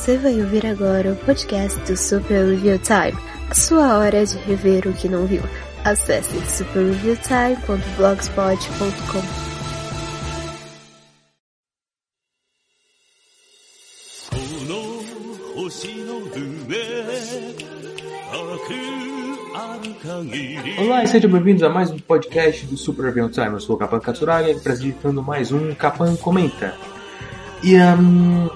Você vai ouvir agora o podcast do Super Review Time, a sua hora de rever o que não viu. Acesse superreviewtime.blogspot.com. Olá e sejam bem-vindos a mais um podcast do Super Review Time. Eu sou o Capan Katsuragi, apresentando mais um Capan Comenta. E um,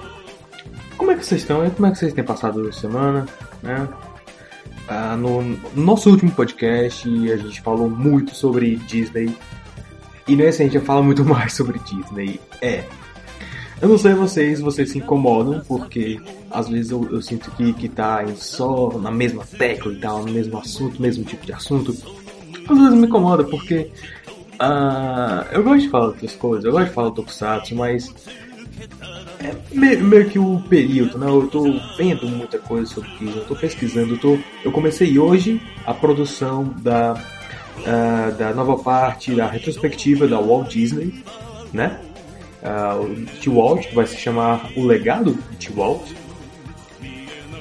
como é que vocês estão? Como é que vocês têm passado a semana? Né? Ah, no, no nosso último podcast a gente falou muito sobre Disney. E nesse a gente fala muito mais sobre Disney. É. Eu não sei vocês, vocês se incomodam, porque às vezes eu, eu sinto que, que tá só na mesma tecla e tal, no mesmo assunto, mesmo tipo de assunto. Às vezes me incomoda, porque uh, eu gosto de falar outras coisas, eu gosto de falar Tokusatsu, mas é meio, meio, que o período, né? Eu tô vendo muita coisa sobre isso, eu tô pesquisando, eu, tô, eu comecei hoje a produção da, uh, da nova parte da retrospectiva da Walt Disney, né? Uh, o T-Walt, que vai se chamar O Legado de T-Walt.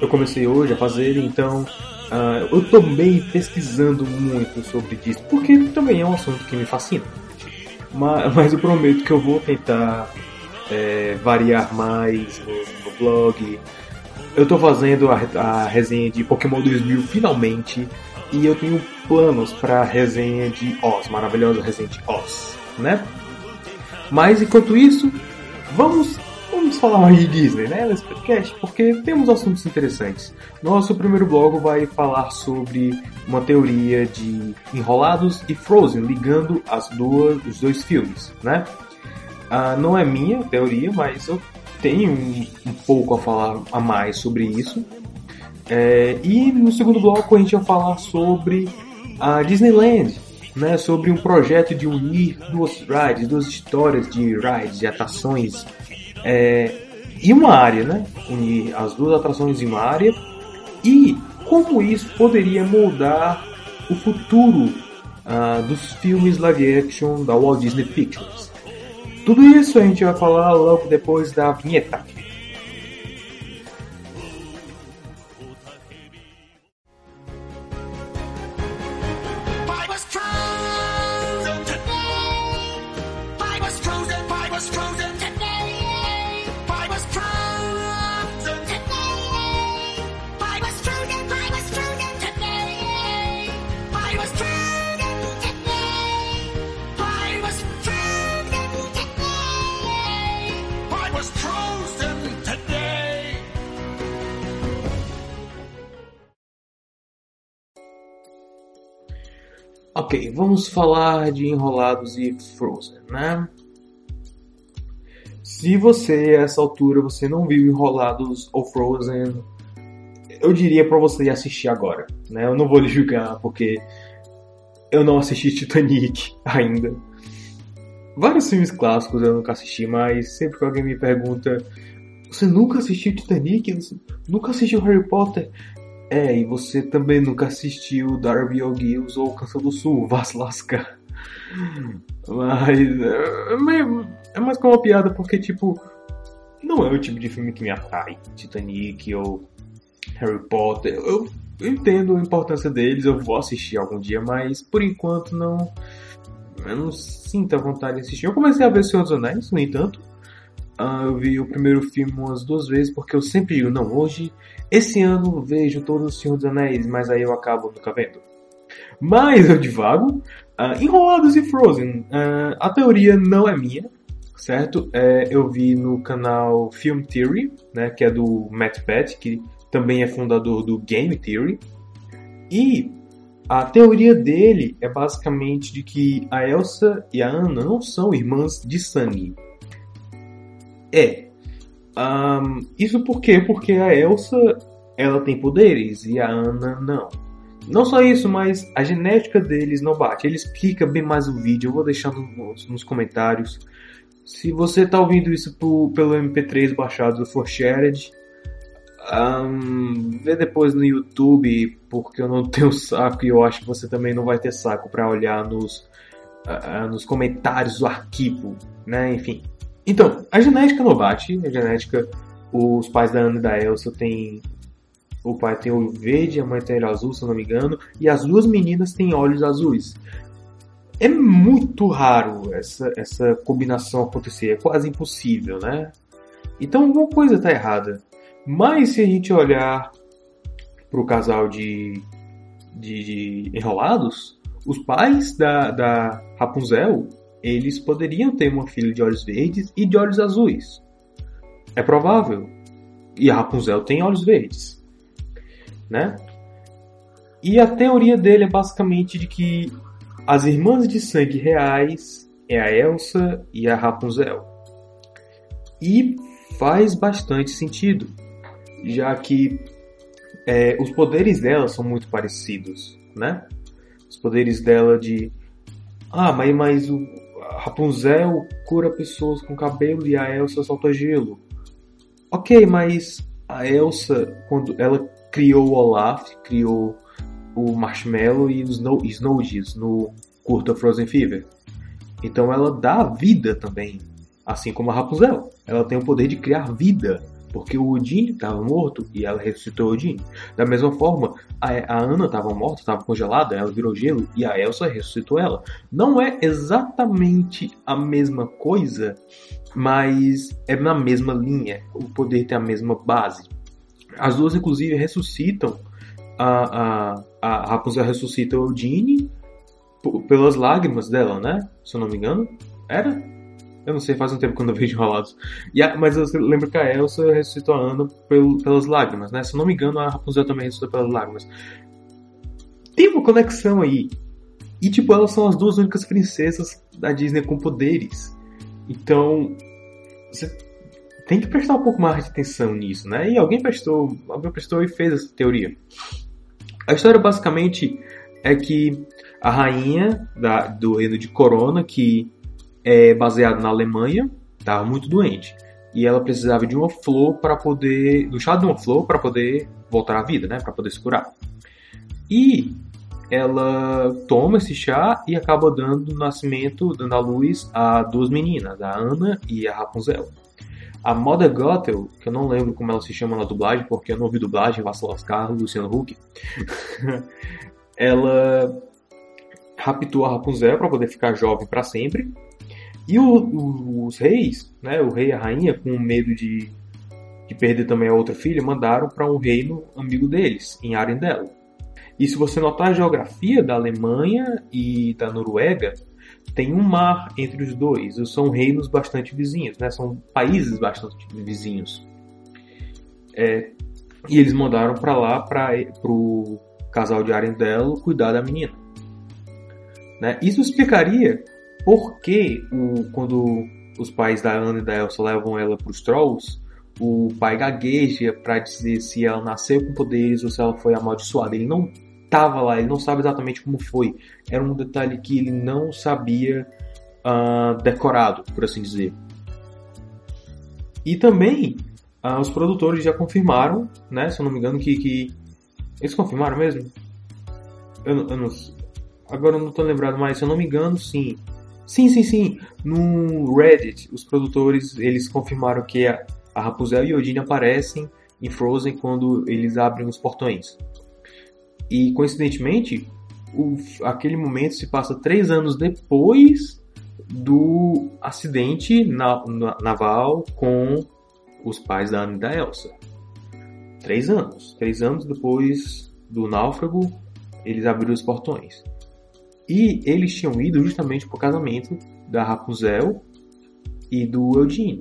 Eu comecei hoje a fazer, então uh, eu tô bem pesquisando muito sobre isso, porque também é um assunto que me fascina. Mas, mas eu prometo que eu vou tentar é, variar mais no, no, blog. Eu tô fazendo a, a, resenha de Pokémon 2000 finalmente e eu tenho planos para resenha de Oz, maravilhosa resenha de Oz, né? Mas enquanto isso, vamos vamos falar mais de Disney, né, nesse podcast, porque temos assuntos interessantes. Nosso primeiro bloco vai falar sobre uma teoria de Enrolados e Frozen, ligando as duas, os dois filmes, né? Ah, não é minha teoria, mas eu tenho um, um pouco a falar a mais sobre isso. É, e no segundo bloco a gente vai falar sobre a Disneyland, né, sobre um projeto de unir duas rides, duas histórias de rides, de atrações é, em uma área, né? Unir as duas atrações em uma área e como isso poderia moldar o futuro uh, dos filmes live action da Walt Disney Pictures. Tudo isso a gente vai falar logo depois da vinheta. Ok, vamos falar de Enrolados e Frozen, né? Se você, a essa altura, você não viu Enrolados ou Frozen, eu diria para você assistir agora, né? Eu não vou lhe julgar porque eu não assisti Titanic ainda. Vários filmes clássicos eu nunca assisti, mas sempre que alguém me pergunta você nunca assistiu Titanic? Nunca assistiu Harry Potter? É, e você também nunca assistiu Darby O'Gills ou Canção do Sul, vá. Mas é, é mais como uma piada porque, tipo, não é o tipo de filme que me atrai. Titanic ou Harry Potter. Eu, eu entendo a importância deles, eu vou assistir algum dia, mas por enquanto não. Eu não sinto a vontade de assistir. Eu comecei a ver Senhor dos Anéis, no entanto. Uh, eu vi o primeiro filme umas duas vezes, porque eu sempre digo, não, hoje, esse ano vejo todos os Senhor dos Anéis, mas aí eu acabo nunca vendo. Mas eu divago. Uh, Enrolados e Frozen. Uh, a teoria não é minha, certo? É, eu vi no canal Film Theory, né, que é do Matt Pat, que também é fundador do Game Theory. E a teoria dele é basicamente de que a Elsa e a Anna não são irmãs de sangue. É. Um, isso por quê? Porque a Elsa ela tem poderes e a Ana não. Não só isso, mas a genética deles não bate. Ele explica bem mais o vídeo, eu vou deixar nos, nos comentários. Se você está ouvindo isso por, pelo MP3 baixado do Forshared, um, vê depois no YouTube, porque eu não tenho saco e eu acho que você também não vai ter saco para olhar nos, uh, nos comentários do arquivo, né? Enfim. Então, a genética não bate, a genética os pais da Ana e da Elsa têm. O pai tem olho verde, a mãe tem olho azul, se eu não me engano, e as duas meninas têm olhos azuis. É muito raro essa, essa combinação acontecer, é quase impossível, né? Então alguma coisa está errada. Mas se a gente olhar para o casal de, de, de, enrolados, os pais da, da Rapunzel, eles poderiam ter uma filha de olhos verdes e de olhos azuis. É provável. E a Rapunzel tem olhos verdes. Né? E a teoria dele é basicamente de que as irmãs de sangue reais é a Elsa e a Rapunzel. E faz bastante sentido, já que é, os poderes dela são muito parecidos, né? Os poderes dela de ah, mas, mas o Rapunzel cura pessoas com cabelo e a Elsa solta gelo. Ok, mas a Elsa, quando ela criou o Olaf, criou o Marshmallow e o Snow, Snowdies no curta Frozen Fever. Então ela dá vida também, assim como a Rapunzel. Ela tem o poder de criar vida, porque o Odin estava morto e ela ressuscitou Odin. Da mesma forma, a, a Ana estava morta, estava congelada, ela virou gelo e a Elsa ressuscitou ela. Não é exatamente a mesma coisa, mas é na mesma linha. O poder tem a mesma base. As duas, inclusive, ressuscitam. A, a, a Rapunzel ressuscita o Odin pelas lágrimas dela, né? Se eu não me engano. Era? Eu não sei, faz um tempo que eu não vejo enrolados. E a, mas eu lembro que a Elsa ressuscitou a Ana pel, pelas lágrimas, né? Se eu não me engano, a Rapunzel também ressuscitou pelas lágrimas. Tem uma conexão aí. E, tipo, elas são as duas únicas princesas da Disney com poderes. Então, você tem que prestar um pouco mais de atenção nisso, né? E alguém prestou, alguém prestou e fez essa teoria. A história basicamente é que a rainha da, do reino de Corona, que é baseado na Alemanha, estava muito doente. E ela precisava de uma flor para poder. do chá de uma flor para poder voltar à vida, né? Para poder se curar. E ela toma esse chá e acaba dando nascimento, dando à luz a duas meninas, a Ana e a Rapunzel. A Moda Gothel, que eu não lembro como ela se chama na dublagem, porque eu não ouvi dublagem, Vassal Oscar, Luciano Huck, ela raptou a Rapunzel para poder ficar jovem para sempre. E o, o, os reis, né, o rei e a rainha, com medo de, de perder também a outra filha, mandaram para um reino amigo deles, em Arendelle. E se você notar a geografia da Alemanha e da Noruega, tem um mar entre os dois. São reinos bastante vizinhos, né? São países bastante vizinhos. É, e eles mandaram para lá para o casal de Arendelle cuidar da menina. Né? Isso explicaria por que o, quando os pais da Ana e da Elsa levam ela para os Trolls, o pai gagueja para dizer se ela nasceu com poderes ou se ela foi amaldiçoada. Ele não estava lá, ele não sabe exatamente como foi. Era um detalhe que ele não sabia uh, decorado, por assim dizer. E também uh, os produtores já confirmaram, né, se eu não me engano, que, que... eles confirmaram mesmo? Eu, eu não, agora eu não estou lembrado mais, se eu não me engano, sim. Sim, sim, sim. No Reddit, os produtores eles confirmaram que a, Rapunzel e Odin aparecem em Frozen quando eles abrem os portões. E coincidentemente, o, aquele momento se passa três anos depois do acidente na, na, naval com os pais da Anne e da Elsa. Três anos. Três anos depois do náufrago, eles abriram os portões. E eles tinham ido justamente pro casamento da Rapunzel e do Eugene.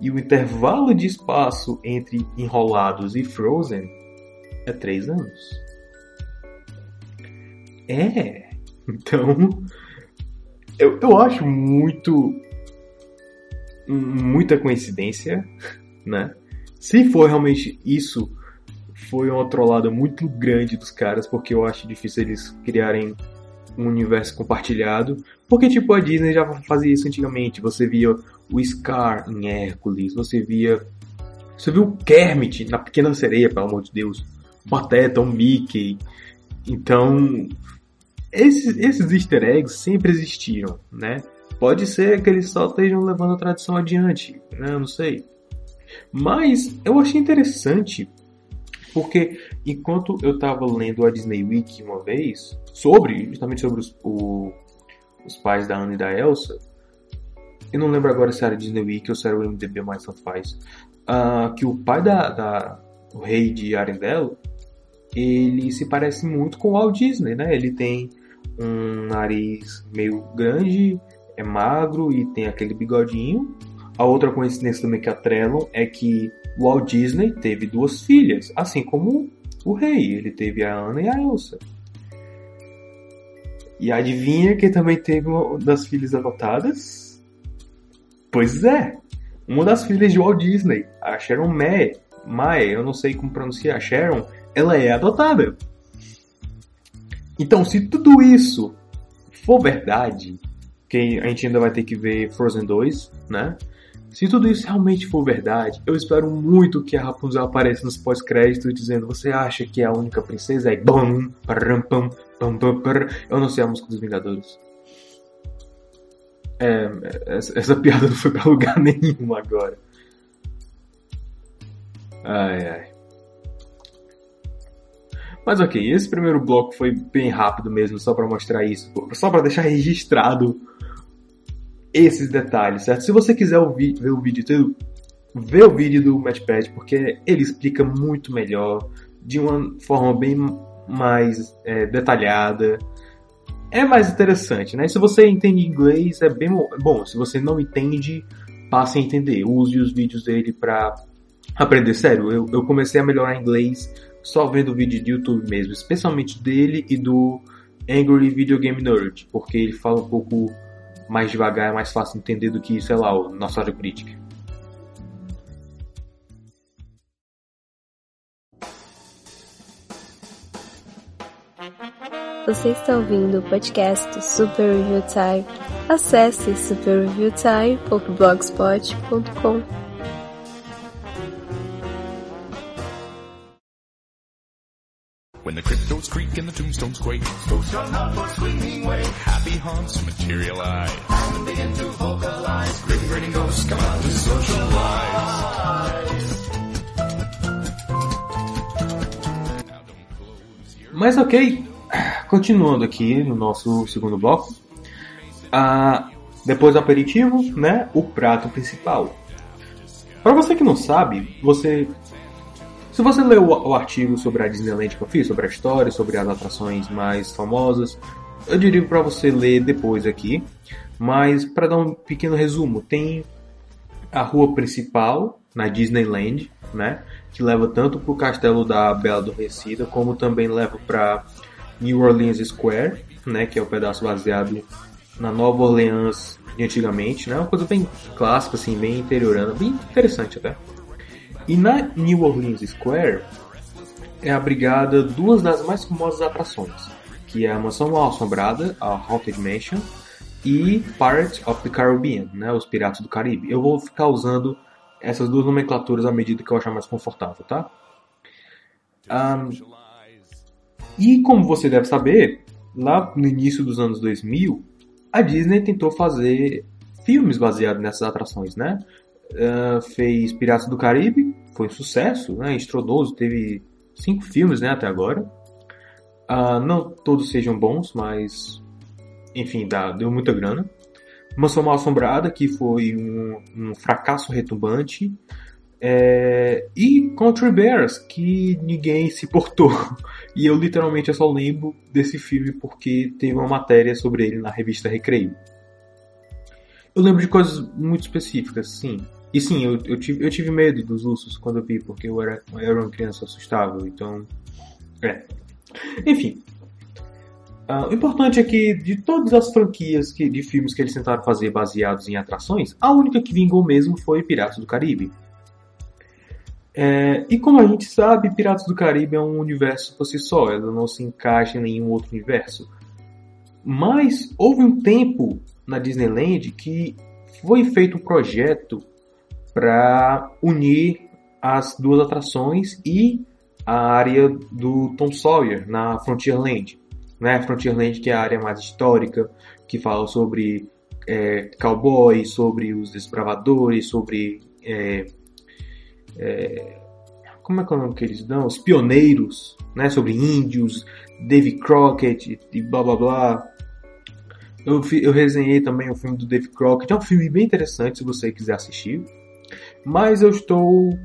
E o intervalo de espaço entre Enrolados e Frozen é três anos. É. Então. Eu, eu acho muito. Muita coincidência, né? Se for realmente isso, foi uma trollada muito grande dos caras, porque eu acho difícil eles criarem um universo compartilhado. Porque, tipo, a Disney já fazia isso antigamente. Você via o Scar em Hércules, você via. Você viu o Kermit na Pequena Sereia, pelo amor de Deus. Pateta, o Mickey. Então, esses, esses easter eggs sempre existiram, né? Pode ser que eles só estejam levando a tradição adiante, né? Eu não sei. Mas eu achei interessante porque enquanto eu estava lendo a Disney Week uma vez, sobre, justamente sobre os, o, os pais da Anna e da Elsa, eu não lembro agora se era Disney Week ou se era o MDB, mais tanto faz, uh, que o pai da, da o rei de Arendelle, ele se parece muito com o Walt Disney, né? Ele tem um nariz meio grande, é magro e tem aquele bigodinho. A outra coincidência também que atrelam é que Walt Disney teve duas filhas, assim como o rei. Ele teve a Ana e a Elsa. E adivinha quem também teve uma das filhas adotadas? Pois é, uma das filhas de Walt Disney, a Sharon Mae, Mae, eu não sei como pronunciar, Sharon, ela é adotada. Então, se tudo isso for verdade, que a gente ainda vai ter que ver Frozen 2, né? Se tudo isso realmente for verdade, eu espero muito que a Rapunzel apareça nos pós-créditos dizendo você acha que é a única princesa? Bam, param, pam, pam, pam, pam. Eu não sei a música dos Vingadores. É, essa, essa piada não foi pra lugar nenhum agora. Ai, ai. Mas ok, esse primeiro bloco foi bem rápido mesmo, só para mostrar isso, só para deixar registrado esses detalhes, certo? Se você quiser ouvir, ver o vídeo todo, vê o vídeo do Matchpad, porque ele explica muito melhor, de uma forma bem mais é, detalhada. É mais interessante, né? Se você entende inglês, é bem bom. Se você não entende, passe a entender. Use os vídeos dele para aprender. Sério, eu, eu comecei a melhorar inglês só vendo vídeo de YouTube mesmo, especialmente dele e do Angry Video Game Nerd, porque ele fala um pouco mais devagar, é mais fácil entender do que, sei lá, o Nostalgia Crítica. Você está ouvindo o podcast Super Review Time. Acesse superreviewtime.blogspot.com. When the cryptos creak and the tombstones quake, ghosts run out for swinging way. Happy haunts materialize. And begin to vocalize. Grim ghosts come out to socialize. Mas ok, continuando aqui no nosso segundo bloco. Ah, depois do aperitivo, né? O prato principal. Para você que não sabe, você se você leu o, artigo sobre a Disneyland que eu fiz, sobre a história, sobre as atrações mais famosas, eu diria para você ler depois aqui. Mas para dar um pequeno resumo, tem a rua principal na Disneyland, né, que leva tanto para o castelo da Bela Adormecida, como também leva para New Orleans Square, né, que é o pedaço baseado na Nova Orleans de antigamente, né, uma coisa bem clássica, assim, bem interiorana, bem interessante até. E na New Orleans Square é abrigada duas das mais famosas atrações, que é a Mansão Mal Assombrada, a Haunted Mansion, e Pirates of the Caribbean, né, os Piratas do Caribe. Eu vou ficar usando essas duas nomenclaturas à medida que eu achar mais confortável, tá? Um, e como você deve saber, lá no início dos anos 2000, a Disney tentou fazer filmes baseados nessas atrações, né? Uh, fez Piratas do Caribe, foi um sucesso, né? Estrondoso, teve cinco filmes, né, até agora. Uh, não todos sejam bons, mas enfim, dá, deu muita grana. Mansão Mal Assombrada, que foi um, um fracasso retumbante. É, e Country Bears, que ninguém se portou. E eu literalmente só lembro desse filme porque teve uma matéria sobre ele na revista Recreio. Eu lembro de coisas muito específicas, sim. E sim, eu, eu, tive, eu tive medo dos ursos quando eu vi, porque eu era, eu era uma criança assustável, então. É. Enfim. Uh, o importante é que de todas as franquias que, de filmes que eles tentaram fazer baseados em atrações, a única que vingou mesmo foi Piratas do Caribe. É, e como a gente sabe, Piratas do Caribe é um universo por si só, ela não se encaixa em nenhum outro universo. Mas houve um tempo na Disneyland que foi feito um projeto para unir as duas atrações e a área do Tom Sawyer na Frontierland. Né? Frontierland que é a área mais histórica, que fala sobre é, cowboys, sobre os desbravadores, sobre é, é, como é que é o nome que eles dão? Os pioneiros, né? Sobre índios, Davy Crockett e blá blá blá. Eu, eu resenhei também o filme do Dave Crockett. É um filme bem interessante se você quiser assistir. Mas eu estou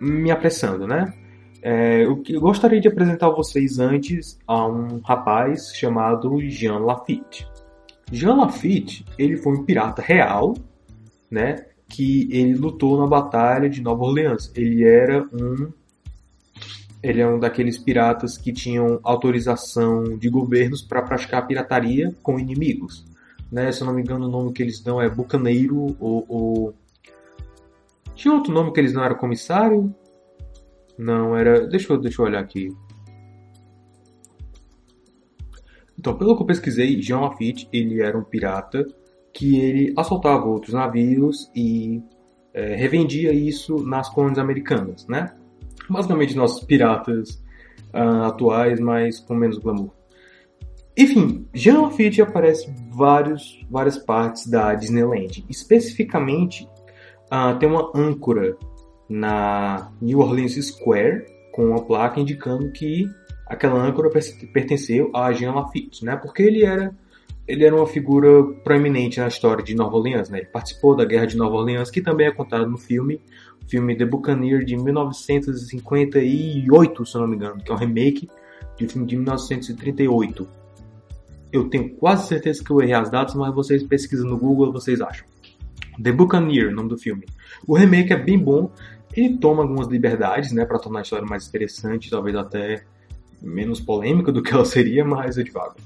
me apressando, né? É, eu, eu gostaria de apresentar vocês antes a um rapaz chamado Jean Lafitte. Jean Lafitte, ele foi um pirata real, né? Que ele lutou na batalha de Nova Orleans. Ele era um ele é um daqueles piratas que tinham autorização de governos para praticar pirataria com inimigos. Né? Se eu não me engano, o nome que eles dão é Bucaneiro ou, ou... Tinha outro nome que eles não era comissário? Não, era. Deixa eu, deixa eu olhar aqui. Então, pelo que eu pesquisei, Jean Lafitte ele era um pirata que ele assaltava outros navios e é, revendia isso nas colônias americanas, né? basicamente nossos piratas uh, atuais, mas com menos glamour. Enfim, Jean Lafitte aparece em várias partes da Disneyland. Especificamente, uh, tem uma âncora na New Orleans Square com uma placa indicando que aquela âncora pertenceu a Jean Lafitte, né? Porque ele era ele era uma figura proeminente na história de Nova Orleans, né? Ele participou da Guerra de Nova Orleans, que também é contado no filme, filme The Buccaneer de 1958, se não me engano, que é um remake de um filme de 1938. Eu tenho quase certeza que eu errei as datas, mas vocês pesquisam no Google vocês acham. The Buccaneer, nome do filme. O remake é bem bom, ele toma algumas liberdades, né, para tornar a história mais interessante, talvez até menos polêmica do que ela seria, mas eu divago.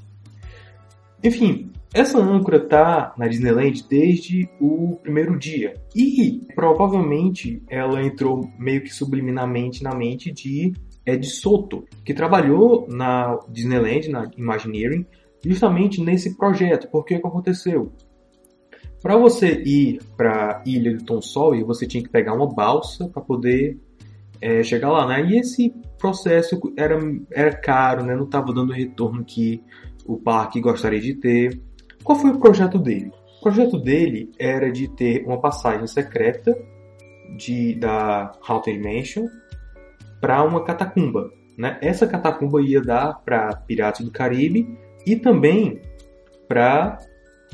Enfim, essa âncora tá na Disneyland desde o primeiro dia. E provavelmente ela entrou meio que subliminarmente na mente de Ed Soto, que trabalhou na Disneyland, na Imagineering, justamente nesse projeto. Porque o que aconteceu? Para você ir para ilha Tom Sawyer, você tinha que pegar uma balsa para poder é, chegar lá, né? E esse processo era, era caro, né? Não estava dando o retorno que o parque gostaria de ter. Qual foi o projeto dele? O projeto dele era de ter uma passagem secreta de, da Haunted Mansion para uma catacumba. Né? Essa catacumba ia dar para Piratas do Caribe e também para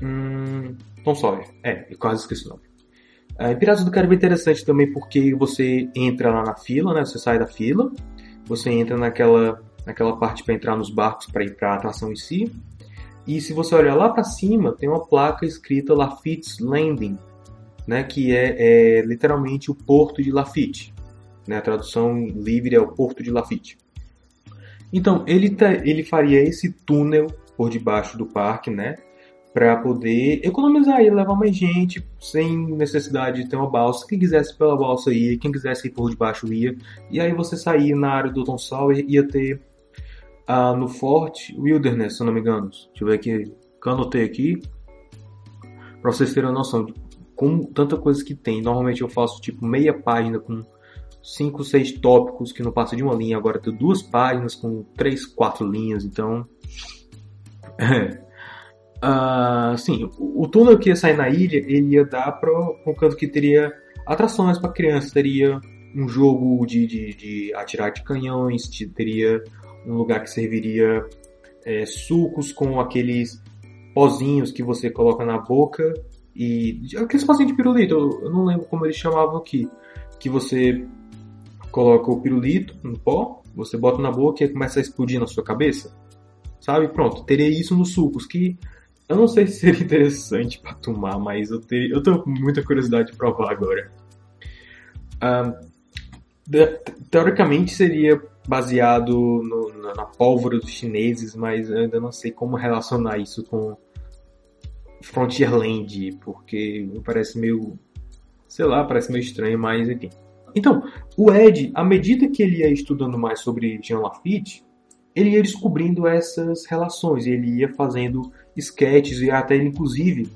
hum, Tom Sawyer. É, eu quase esqueci o nome. Uh, Piratas do Caribe é interessante também porque você entra lá na fila, né? Você sai da fila, você entra naquela naquela parte para entrar nos barcos para ir para a atração em si. E se você olhar lá para cima, tem uma placa escrita Lafitte's Landing, né, que é, é literalmente o porto de Lafitte. Né, a tradução livre é o porto de Lafitte. Então, ele, tá, ele faria esse túnel por debaixo do parque, né? Para poder economizar e levar mais gente sem necessidade de ter uma balsa. Quem quisesse pela balsa ia, quem quisesse ir por debaixo ia. E aí você sair na área do Tom Sawyer ia ter ah, no Fort Wilderness, se não me engano. Deixa eu ver aqui, que eu anotei aqui. Pra vocês terem uma noção de como tanta coisa que tem. Normalmente eu faço tipo meia página com 5, 6 tópicos que não passa de uma linha. Agora tem duas páginas com 3, 4 linhas. Então. uh, sim, o, túnel que ia sair na ilha, ele ia dar para um canto que teria atrações para crianças. Teria um jogo de, de, de atirar de canhões, teria um lugar que serviria é, sucos com aqueles pozinhos que você coloca na boca e aqueles pozinhos de pirulito, eu não lembro como eles chamavam aqui, que você coloca o pirulito no pó, você bota na boca e começa a explodir na sua cabeça, sabe? Pronto, teria isso nos sucos que eu não sei se seria interessante para tomar, mas eu, ter, eu com muita curiosidade de provar agora. Ah, teoricamente seria baseado no, na pólvora dos chineses, mas eu ainda não sei como relacionar isso com Frontierland, porque me parece meio, sei lá, parece meio estranho, mas enfim. Então, o Ed, à medida que ele ia estudando mais sobre Jean Lafitte, ele ia descobrindo essas relações, ele ia fazendo sketches e até inclusive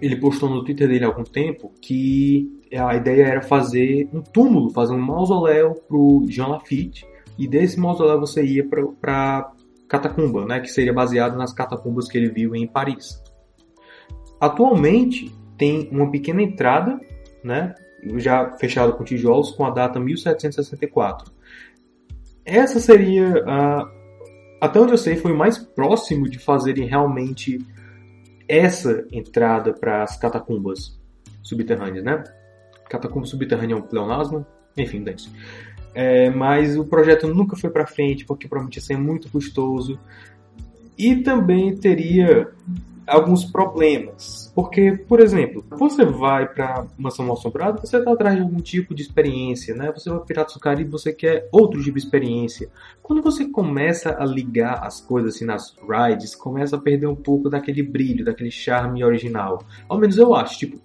ele postou no Twitter dele há algum tempo que a ideia era fazer um túmulo, fazer um mausoléu pro Jean Lafitte e desse mausoléu você ia para catacumba, né, que seria baseado nas catacumbas que ele viu em Paris. Atualmente tem uma pequena entrada, né, já fechado com tijolos, com a data 1764. Essa seria, uh, até onde eu sei, foi o mais próximo de fazerem realmente essa entrada para as catacumbas subterrâneas, né? Catacumba subterrânea é um pleonasmo, enfim, dane é, mas o projeto nunca foi para frente porque provavelmente ia ser muito custoso e também teria alguns problemas. Porque, por exemplo, você vai para Mansão Mal Assombrada, você está atrás de algum tipo de experiência, né? Você vai para Piratas do Caribe, você quer outro tipo de experiência. Quando você começa a ligar as coisas assim nas rides, começa a perder um pouco daquele brilho, daquele charme original. Ao menos eu acho, tipo,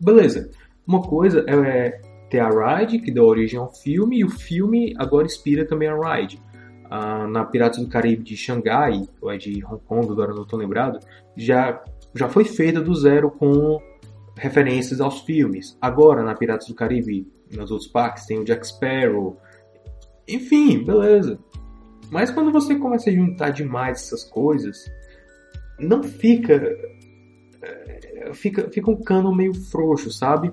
beleza. Uma coisa é ter a ride, que deu origem ao filme, e o filme agora inspira também a ride na Piratas do Caribe de Xangai, ou é de Hong Kong, agora não estou lembrado, já, já foi feita do zero com referências aos filmes. Agora, na Piratas do Caribe, nos outros parques, tem o Jack Sparrow. Enfim, beleza. Mas quando você começa a juntar demais essas coisas, não fica. Eh, fica, fica um cano meio frouxo, sabe?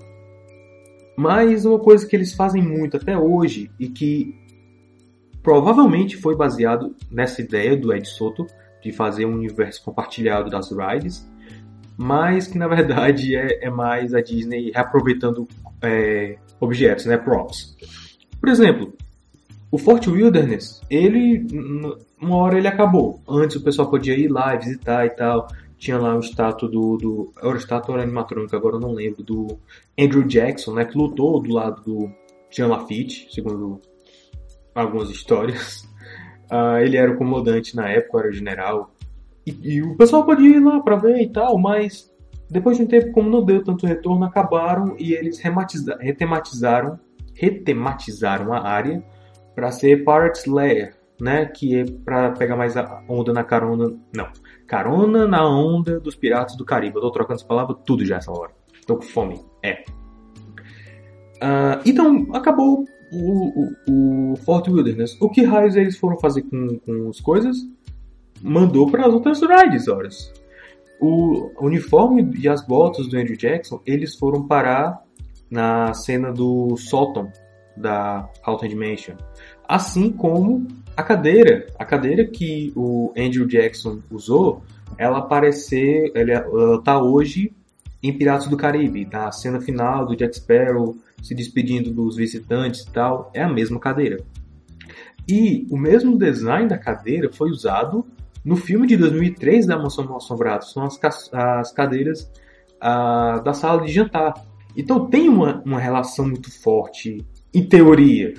Mas uma coisa que eles fazem muito até hoje e que provavelmente foi baseado nessa ideia do Ed Soto de fazer um universo compartilhado das rides, mas que na verdade é, é mais a Disney reaproveitando é, objetos, né, props. Por exemplo, o Fort Wilderness, ele uma hora ele acabou. Antes o pessoal podia ir lá visitar e tal. Tinha lá o estátua do, do era o estátua animatrônica, agora eu não lembro do Andrew Jackson, né, que lutou do lado do Jean Lafitte, segundo algumas histórias. Uh, ele era o comandante na época, era general. E, e, o pessoal podia ir lá para ver e tal, mas depois de um tempo, como não deu tanto retorno, acabaram e eles retematizaram, retematizaram a área para ser Pirates Lair, né? Que é para pegar mais a onda na carona. Não, carona na onda dos Piratas do Caribe. Eu tô trocando essa palavra tudo já essa hora. Tô com fome. É. Uh, então, acabou o, o, o Fort Wilderness. O que raios eles foram fazer com, com as coisas? Mandou para as outras rides, horas. O uniforme e as botas do Andrew Jackson, eles foram parar na cena do Sótão da Haunted Mansion. Assim como a cadeira, a cadeira que o Andrew Jackson usou, ela aparecer, ela, ela tá hoje em Piratas do Caribe, na cena final do Jack Sparrow se despedindo dos visitantes e tal, é a mesma cadeira. E o mesmo design da cadeira foi usado no filme de 2003 da Mansão Assombrada. São as, as cadeiras da sala de jantar. Então tem uma, uma relação muito forte, em teoria,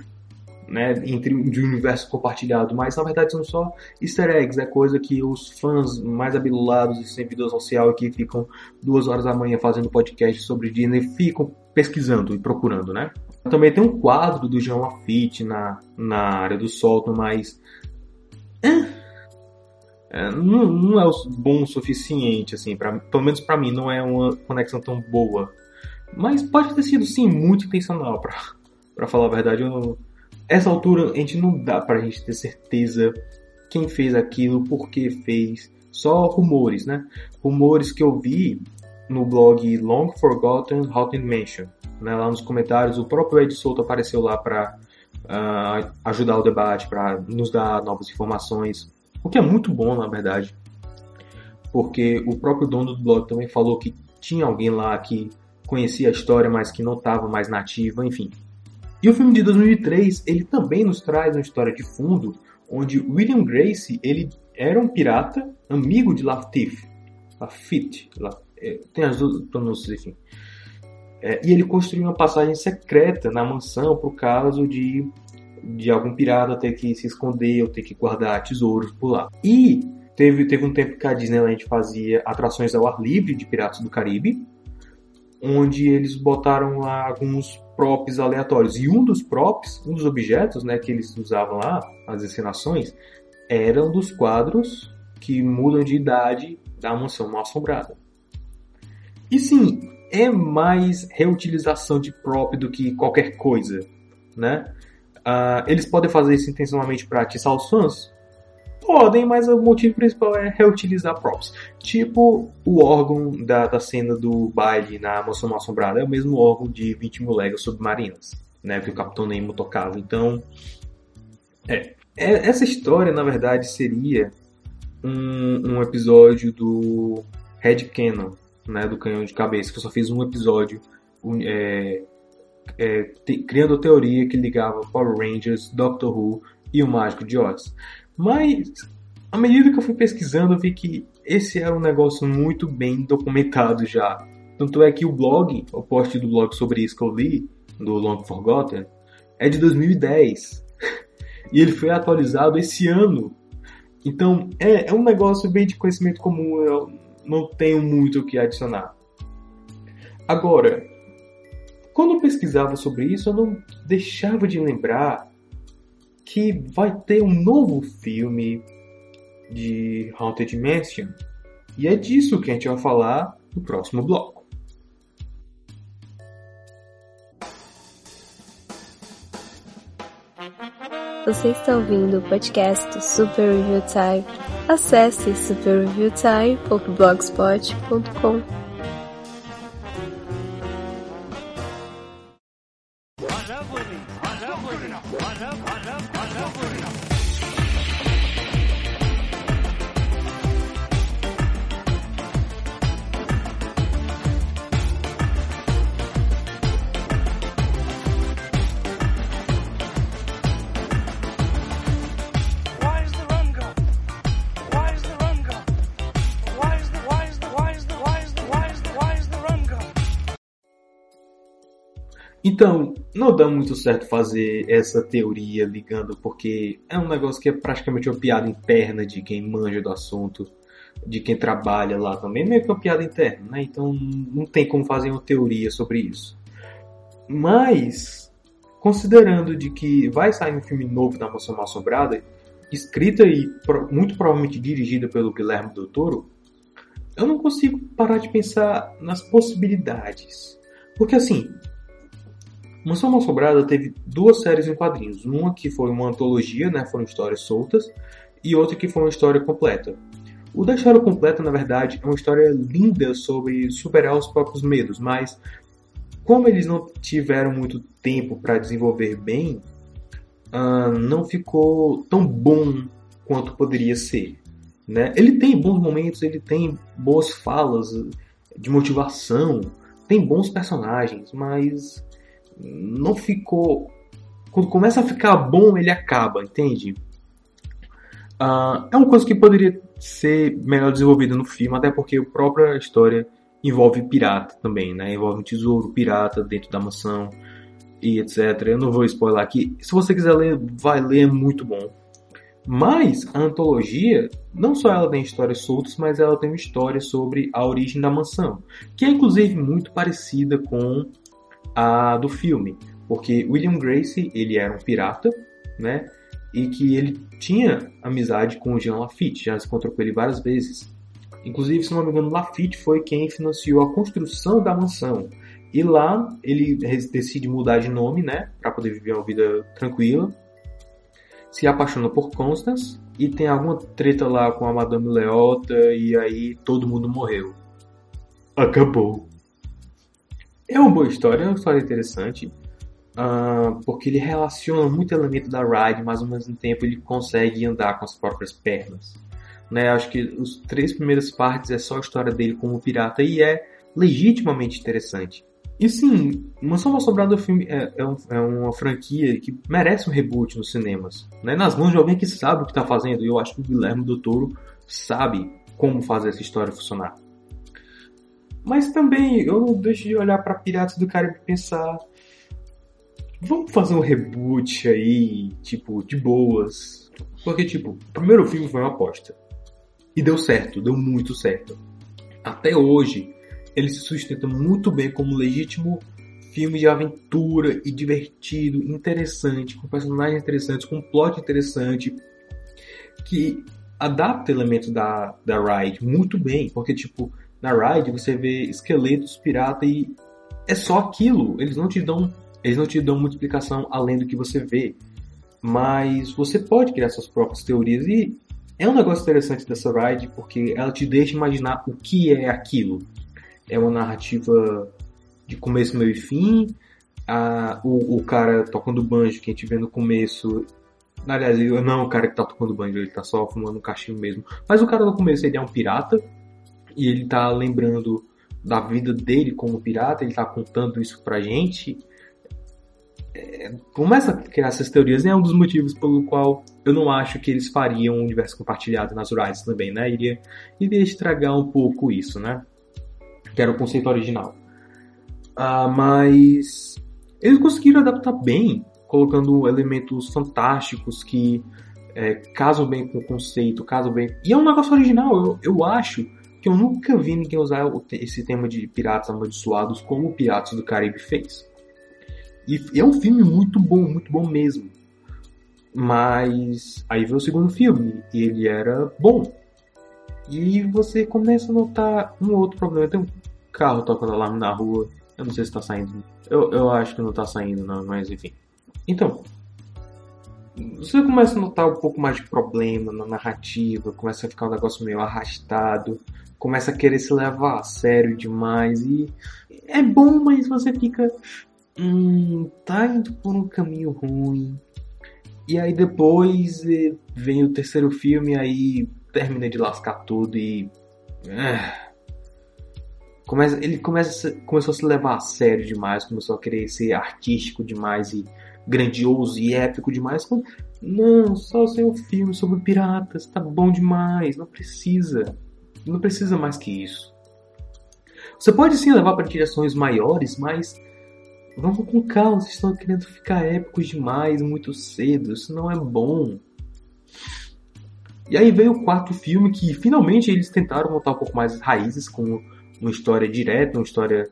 né, entre de um universo compartilhado, mas na verdade são só easter eggs, é coisa que os fãs mais abilulados e sem vida social que ficam duas horas da manhã fazendo podcast sobre Disney ficam pesquisando e procurando, né? Também tem um quadro do Jean Lafitte na, na área do Solton, mas é, não, não, é bom o suficiente, assim, pra, pelo menos para mim não é uma conexão tão boa. Mas pode ter sido sim muito intencional, para falar a verdade. Eu, essa altura a gente não dá pra gente ter certeza quem fez aquilo, por que fez. Só rumores, né? Rumores que eu vi no blog Long Forgotten Haunted Mansion. Né? Lá nos comentários, o próprio Ed Souto apareceu lá para uh, ah, ajudar o debate, para nos dar novas informações. O que é muito bom, na verdade. Porque o próprio dono do blog também falou que tinha alguém lá que conhecia a história, mas que não estava mais nativa, enfim. E o filme de 2003, ele também nos traz uma história de fundo, onde William Grace, ele era um pirata, amigo de Lafitte. Lafitte, é, tem as duas pronúncias, enfim. É, e ele construiu uma passagem secreta na mansão por caso de, de algum pirata ter que se esconder ou ter que guardar tesouros por lá. E teve, teve um tempo que a Disneyland fazia atrações ao ar livre de Piratas do Caribe, onde eles botaram lá alguns props aleatórios. E um dos props, um dos objetos né, que eles usavam lá, as encenações, eram dos quadros que mudam de idade da mansão mal assombrada. E sim, é mais reutilização de prop do que qualquer coisa, né? Uh, eles podem fazer isso intencionalmente para atiçar os fãs? Podem, mas o motivo principal é reutilizar props. Tipo o órgão da, da cena do baile na Mansão Assombrada, é o mesmo órgão de 20 mil léguas submarinas, né? Que o Capitão Nemo tocava. Então, é, é, essa história, na verdade, seria um, um episódio do Red Cannon, né, do Canhão de Cabeça, que eu só fiz um episódio é, é, te, criando a teoria que ligava Power Rangers, Doctor Who e o Mágico de Oz. Mas, à medida que eu fui pesquisando, eu vi que esse era um negócio muito bem documentado já. Tanto é que o blog, o post do blog sobre isso que eu li, do Long Forgotten, é de 2010. e ele foi atualizado esse ano. Então, é, é um negócio bem de conhecimento comum, eu não tenho muito o que adicionar. Agora, quando eu pesquisava sobre isso, eu não deixava de lembrar que vai ter um novo filme de Haunted Mansion. E é disso que a gente vai falar no próximo bloco. Você está ouvindo o podcast Super Review Time. Acesse superreviewtime.blogspot.com. Então, não dá muito certo fazer essa teoria ligando, porque é um negócio que é praticamente uma piada interna de quem manja do assunto, de quem trabalha lá também, meio que uma piada interna, né? Então não tem como fazer uma teoria sobre isso. Mas, considerando de que vai sair um filme novo da Moção Mal Assombrada, escrita e muito provavelmente dirigida pelo Guilherme Del Toro, eu não consigo parar de pensar nas possibilidades. Porque assim, Mansão Mal Assombrada teve duas séries em quadrinhos. Uma que foi uma antologia, né, foram histórias soltas, e outra que foi uma história completa. O da história completa, na verdade, é uma história linda sobre superar os próprios medos, mas como eles não tiveram muito tempo para desenvolver bem, uh, não ficou tão bom quanto poderia ser. Né? Ele tem bons momentos, ele tem boas falas de motivação, tem bons personagens, mas não ficou. Quando começa a ficar bom, ele acaba, entende? Uh, é uma coisa que poderia ser melhor desenvolvida no filme, até porque a própria história envolve pirata também, né? Envolve um tesouro pirata dentro da mansão e etc. Eu não vou spoiler aqui. Se você quiser ler, vai ler, é muito bom. Mas a antologia, não só ela tem histórias soltas, mas ela tem uma história sobre a origem da mansão, que é inclusive muito parecida com a do filme, porque William Grace ele era um pirata, né? E que ele tinha amizade com o Jean Lafitte, já se encontrou com ele várias vezes. Inclusive, se não me engano, Lafitte foi quem financiou a construção da mansão. E lá ele decide mudar de nome, né, para poder viver uma vida tranquila. Se apaixona por Constance e tem alguma treta lá com a Madame Leota e aí todo mundo morreu. Acabou. É uma boa história, é uma história interessante, uh, porque ele relaciona muito elemento da ride, mas ao mesmo tempo ele consegue andar com as próprias pernas. Né? Acho que os três primeiras partes é só a história dele como pirata e é legitimamente interessante. E sim, Mansão filme é, é, um, é, uma franquia que merece um reboot nos cinemas. Né? Nas mãos de alguém que sabe o que está fazendo. E eu acho que o Guilherme do Toro sabe como fazer essa história funcionar. Mas também eu não deixo de olhar para Piratas do Caribe e pensar. Vamos fazer um reboot aí, tipo, de boas. Porque, tipo, o primeiro filme foi uma aposta. E deu certo, deu muito certo. Até hoje, ele se sustenta muito bem como legítimo filme de aventura e divertido, interessante, com personagens interessantes, com plot interessante, que adapta elementos da, da Ride muito bem, porque, tipo, na ride você vê esqueletos pirata e é só aquilo. Eles não te dão, eles não te dão muita explicação além do que você vê. Mas você pode criar suas próprias teorias e É um negócio interessante dessa ride porque ela te deixa imaginar o que é aquilo. É uma narrativa de começo, meio e fim. O, o cara tocando banjo que a gente vê no começo. Aliás, não é o cara que tá tocando banjo, ele tá só fumando um cachimbo mesmo. Mas o cara no começo ele é um pirata. E ele tá lembrando da vida dele como pirata, ele tá contando isso pra gente. É, começa a criar essas teorias, e é um dos motivos pelo qual eu não acho que eles fariam um universo compartilhado nas Rides também, né? Iria, iria estragar um pouco isso, né? Que era o conceito original. Ah, mas eles conseguiram adaptar bem, colocando elementos fantásticos que é, casam bem com o conceito, casam bem. E é um negócio original, eu, eu acho que eu nunca vi ninguém usar esse tema de piratas amaldiçoados como o Piratas do Caribe fez. E é um filme muito bom, muito bom mesmo. Mas aí veio o segundo filme e ele era bom. E você começa a notar um outro problema. Tem um carro tocando alarme na rua. Eu não sei se tá saindo. Eu, eu acho que não tá saindo, não, mas enfim. Então, você começa a notar um pouco mais de problema na narrativa, começa a ficar um negócio meio arrastado começa a querer se levar a sério demais e é bom, mas você fica hum, tá indo por um caminho ruim. E aí depois eh, vem o terceiro filme aí termina de lascar tudo e é, começa, ele começa começou a se levar a sério demais, começou a querer ser artístico demais e grandioso e épico demais. Não, só ser um filme sobre piratas, tá bom demais, não precisa. Não precisa mais que isso. Você pode sim levar para direções maiores, mas vamos com calma. Vocês estão querendo ficar épicos demais muito cedo. Isso não é bom. E aí veio o quarto filme que finalmente eles tentaram montar um pouco mais as raízes com uma história direta, uma história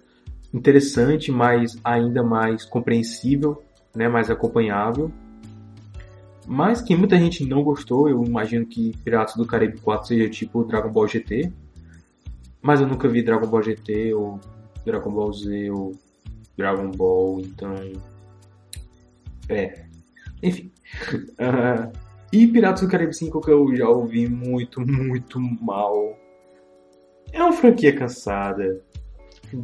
interessante, mas ainda mais compreensível, né, mais acompanhável. Mas que muita gente não gostou, eu imagino que Piratas do Caribe 4 seja tipo Dragon Ball GT. Mas eu nunca vi Dragon Ball GT ou Dragon Ball Z ou Dragon Ball, então. É. Enfim. Uh, e Piratas do Caribe 5 que eu já ouvi muito, muito mal. É uma franquia cansada.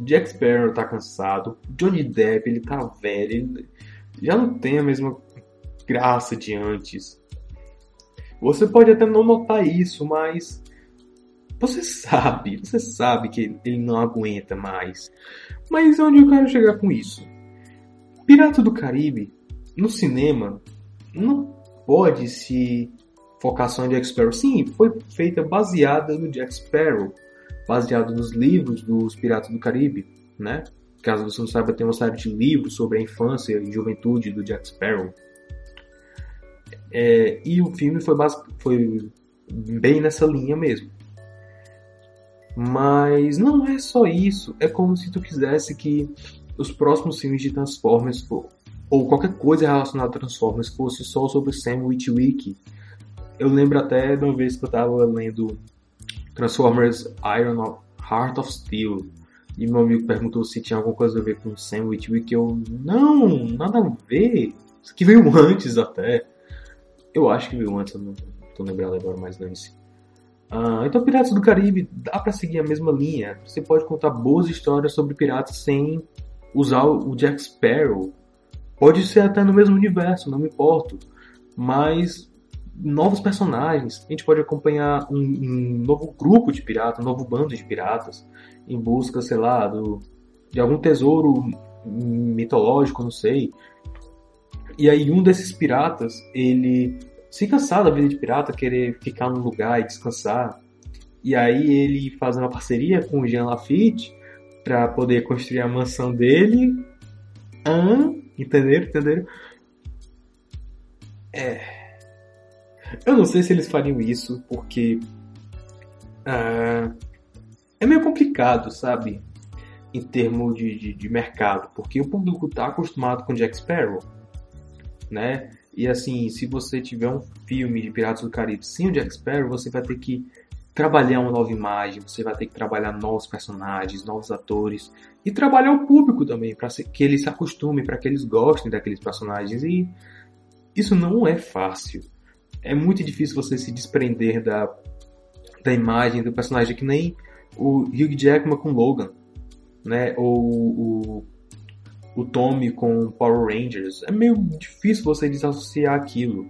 Jack Sparrow tá cansado. Johnny Depp, ele tá velho. Ele já não tem a mesma graça de antes. Você pode até não notar isso, mas você sabe, você sabe que ele não aguenta mais. Mas onde eu quero chegar com isso? Pirata do Caribe, no cinema, não pode se focar só em Jack Sparrow. Sim, foi feita baseada no Jack Sparrow, baseado nos livros dos Piratas do Caribe, né? Caso você não saiba, tem uma série de livros sobre a infância e juventude do Jack Sparrow. É, e o filme foi, foi bem nessa linha mesmo. Mas não é só isso. É como se tu quisesse que os próximos filmes de Transformers ou qualquer coisa relacionada a Transformers fosse só sobre Sam Witwick. Eu lembro até de uma vez que eu tava lendo Transformers Iron of, Heart of Steel e meu amigo perguntou se tinha alguma coisa a ver com Sam Witwick. Eu, não, nada a ver. Isso aqui veio antes até. Eu acho que veio antes, eu não tô lembrando agora, mais dane-se. Uh, então, Piratas do Caribe dá para seguir a mesma linha. Você pode contar boas histórias sobre piratas sem usar o Jack Sparrow. Pode ser até no mesmo universo, não me importo. Mas novos personagens. A gente pode acompanhar um, um, novo grupo de piratas, um novo bando de piratas, em busca, sei lá, do, de algum tesouro mitológico, não sei. E aí um desses piratas, ele se cansar da vida de pirata, querer ficar num lugar e descansar. E aí ele faz uma parceria com o Jean Lafitte para poder construir a mansão dele. Ah, entenderam? Entenderam? É. Eu não sei se eles fariam isso, porque. Ah, é meio complicado, sabe? Em termos de, de, de mercado, porque o público está acostumado com Jack Sparrow né? E assim, se você tiver um filme de Piratas do Caribe sem o Jack Sparrow, você vai ter que trabalhar uma nova imagem, você vai ter que trabalhar novos personagens, novos atores e trabalhar o público também para que eles se acostumem, para que eles gostem daqueles personagens e isso não é fácil. é muito difícil você se desprender da, da imagem do personagem, que nem o Hugh Jackman com Logan, né? Ou o, o Tommy com Power Rangers. É meio difícil você desassociar aquilo.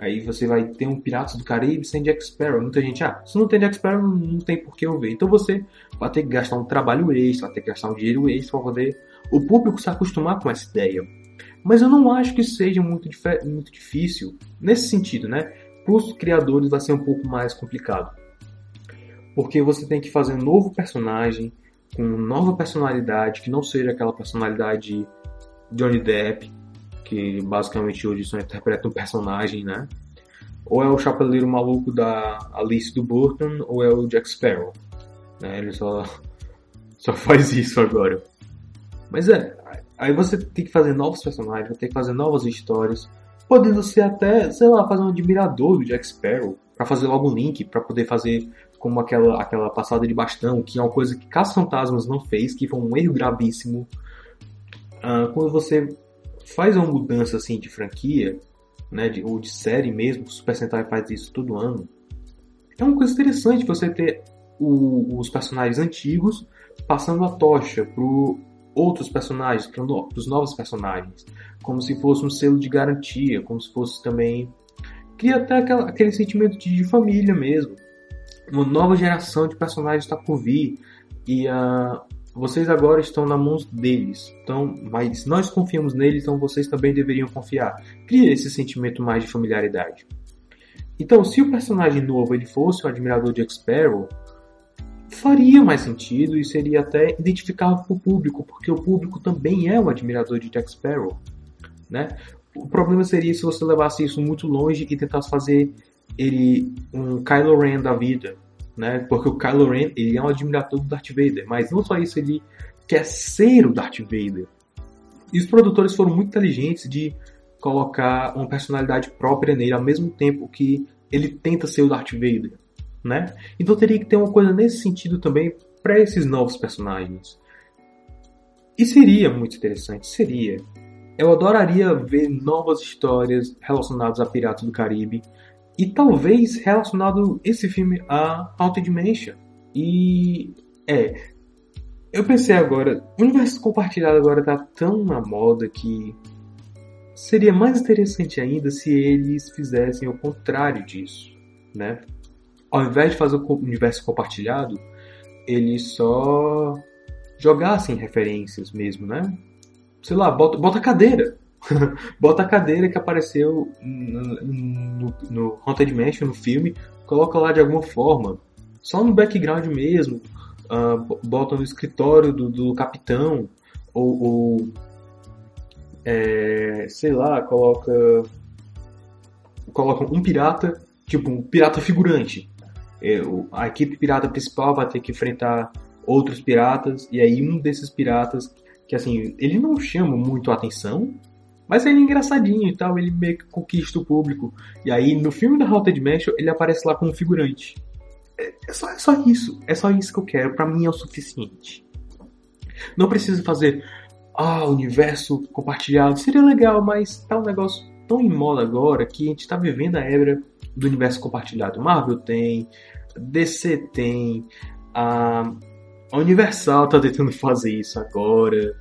Aí você vai ter um Piratas do Caribe sem Jack Sparrow. Muita gente, ah, se não tem Jack Sparrow, não tem por que eu ver. Então você vai ter que gastar um trabalho extra, vai ter que gastar um dinheiro extra para poder o público se acostumar com essa ideia. Mas eu não acho que seja muito, muito difícil nesse sentido, né? Para os criadores vai ser um pouco mais complicado. Porque você tem que fazer um novo personagem, com nova personalidade, que não seja aquela personalidade Johnny Depp, que basicamente hoje só interpreta um personagem, né? Ou é o chapeleiro maluco da Alice do Burton, ou é o Jack Sparrow. Né? Ele só, só faz isso agora. Mas é, aí você tem que fazer novos personagens, ter que fazer novas histórias, podendo ser até, sei lá, fazer um admirador do Jack Sparrow, para fazer logo link, para poder fazer como aquela, aquela passada de bastão, que é uma coisa que Caça Fantasmas não fez, que foi um erro gravíssimo. Uh, quando você faz uma mudança assim de franquia, né, de, ou de série mesmo, o Super Sentai faz isso todo ano, é uma coisa interessante você ter o, os personagens antigos passando a tocha para outros personagens, para os novos personagens, como se fosse um selo de garantia, como se fosse também cria até aquela, aquele sentimento de, família mesmo. Uma nova geração de personagens está por vir e uh, vocês agora estão na mãos deles. Então, mas nós confiamos neles, então vocês também deveriam confiar. Cria esse sentimento mais de familiaridade. Então, se o personagem novo ele fosse o admirador de X-Sparrow, faria mais sentido e seria até identificável para o público, porque o público também é um admirador de Jack Sparrow, né? O problema seria se você levasse isso muito longe e tentasse fazer ele um Kylo Ren da vida, né? Porque o Kylo Ren, ele é um admirador do Darth Vader, mas não só isso, ele quer ser o Darth Vader. E os produtores foram muito inteligentes de colocar uma personalidade própria nele ao mesmo tempo que ele tenta ser o Darth Vader, né? Então teria que ter uma coisa nesse sentido também para esses novos personagens. E seria muito interessante, seria. Eu adoraria ver novas histórias relacionadas a Piratas do Caribe e talvez relacionado esse filme a Haunted Dimension. E é, eu pensei agora, o universo compartilhado agora tá tão na moda que seria mais interessante ainda se eles fizessem o contrário disso, né? Ao invés de fazer o universo compartilhado, eles só jogassem referências mesmo, né? Sei lá, bota, bota cadeira. Bota a cadeira que apareceu no, no, Haunted Mansion, no filme, coloca lá de alguma forma. Só no background mesmo. Uh, bota no escritório do, do capitão. Ou, ou é, sei lá, coloca. Coloca um pirata, tipo um pirata figurante. É, a equipe pirata principal vai ter que enfrentar outros piratas, e aí um desses piratas, que assim, ele não chama muito a atenção, mas ele é engraçadinho e tal, ele meio que conquista o público. E aí, no filme da Haunted Mansion, ele aparece lá como figurante. É, é, só, é só isso. É só isso que eu quero. Para mim é o suficiente. Não precisa fazer. Ah, universo compartilhado. Seria legal, mas tá um negócio tão em moda agora que a gente tá vivendo a era do universo compartilhado. Marvel tem, DC tem, a Universal tá tentando fazer isso agora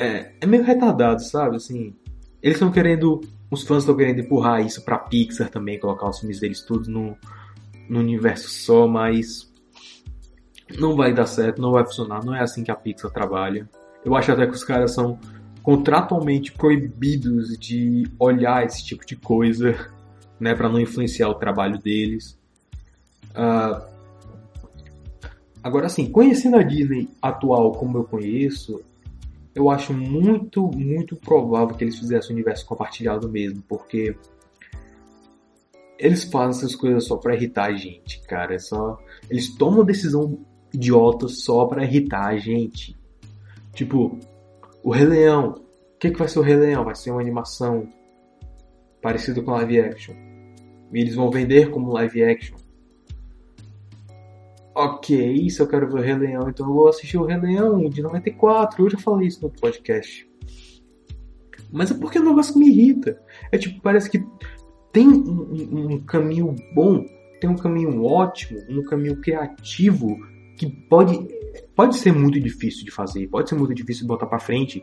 é, é meio retardado, sabe? Assim, eles estão querendo. Os fãs estão querendo empurrar isso pra Pixar também, colocar os filmes deles tudo no, no universo só, mas não vai dar certo, não vai funcionar, não é assim que a Pixar trabalha. Eu acho até que os caras são contratualmente proibidos de olhar esse tipo de coisa, né, para não influenciar o trabalho deles. Uh, agora, assim, conhecendo a Disney atual como eu conheço, eu acho muito, muito provável que eles fizessem o universo compartilhado mesmo, porque eles fazem essas coisas só para irritar a gente, cara. É só eles tomam decisão idiota só para irritar a gente. Tipo, o Rei Leão. O que, que vai ser o Rei Leão? Vai ser uma animação parecida com live action. E eles vão vender como live action ok, se eu quero ver o Rei Leão, então eu vou assistir o Rei Leão de 94. Eu já falei isso no podcast. Mas é porque é um negócio que me irrita. É tipo, parece que tem um, um, caminho bom, tem um caminho ótimo, um caminho criativo que pode, pode ser muito difícil de fazer, pode ser muito difícil de botar para frente,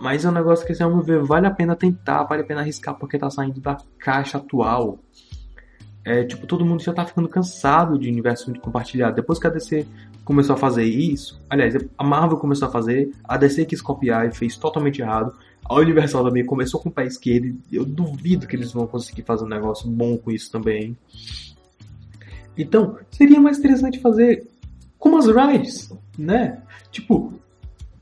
mas é um negócio que, ao meu ver, vale a pena tentar, vale a pena arriscar porque tá saindo da caixa atual. É, tipo, todo mundo já tá ficando cansado de universo compartilhado. Depois que a DC começou a fazer isso, aliás, a Marvel começou a fazer, a DC quis copiar e fez totalmente errado. A Universal também começou com o pé esquerdo. Eu duvido que eles vão conseguir fazer um negócio bom com isso também. Então, seria mais interessante fazer como as rides, né? Tipo,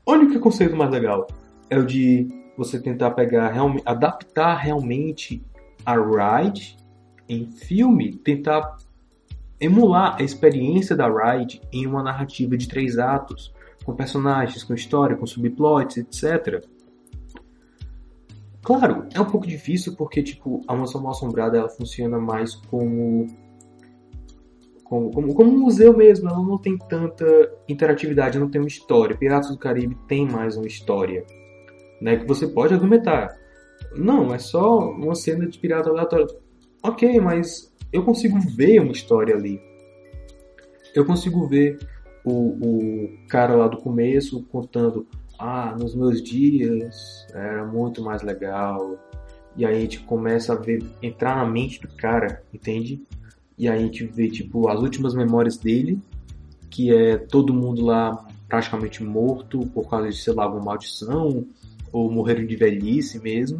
olha que conceito mais legal. É o de você tentar pegar, adaptar realmente a ride em filme, tentar emular a experiência da ride em uma narrativa de três atos, com personagens, com história, com subplots, etc. Claro, é um pouco difícil porque, tipo, a Mansão Mal Assombrada ela funciona mais como, como, como, como um museu mesmo. Ela não tem tanta interatividade, não tem uma história. Piratas do Caribe tem mais uma história, né? Que você pode argumentar. Não, é só uma cena de pirata aleatório. Ok, mas eu consigo ver uma história ali. Eu consigo ver o, o cara lá do começo contando ah, nos meus dias era muito mais legal. E aí a gente começa a ver, entrar na mente do cara, entende? E aí a gente vê, tipo, as últimas memórias dele, que é todo mundo lá praticamente morto por causa de, sei lá, alguma maldição, ou morreram de velhice mesmo.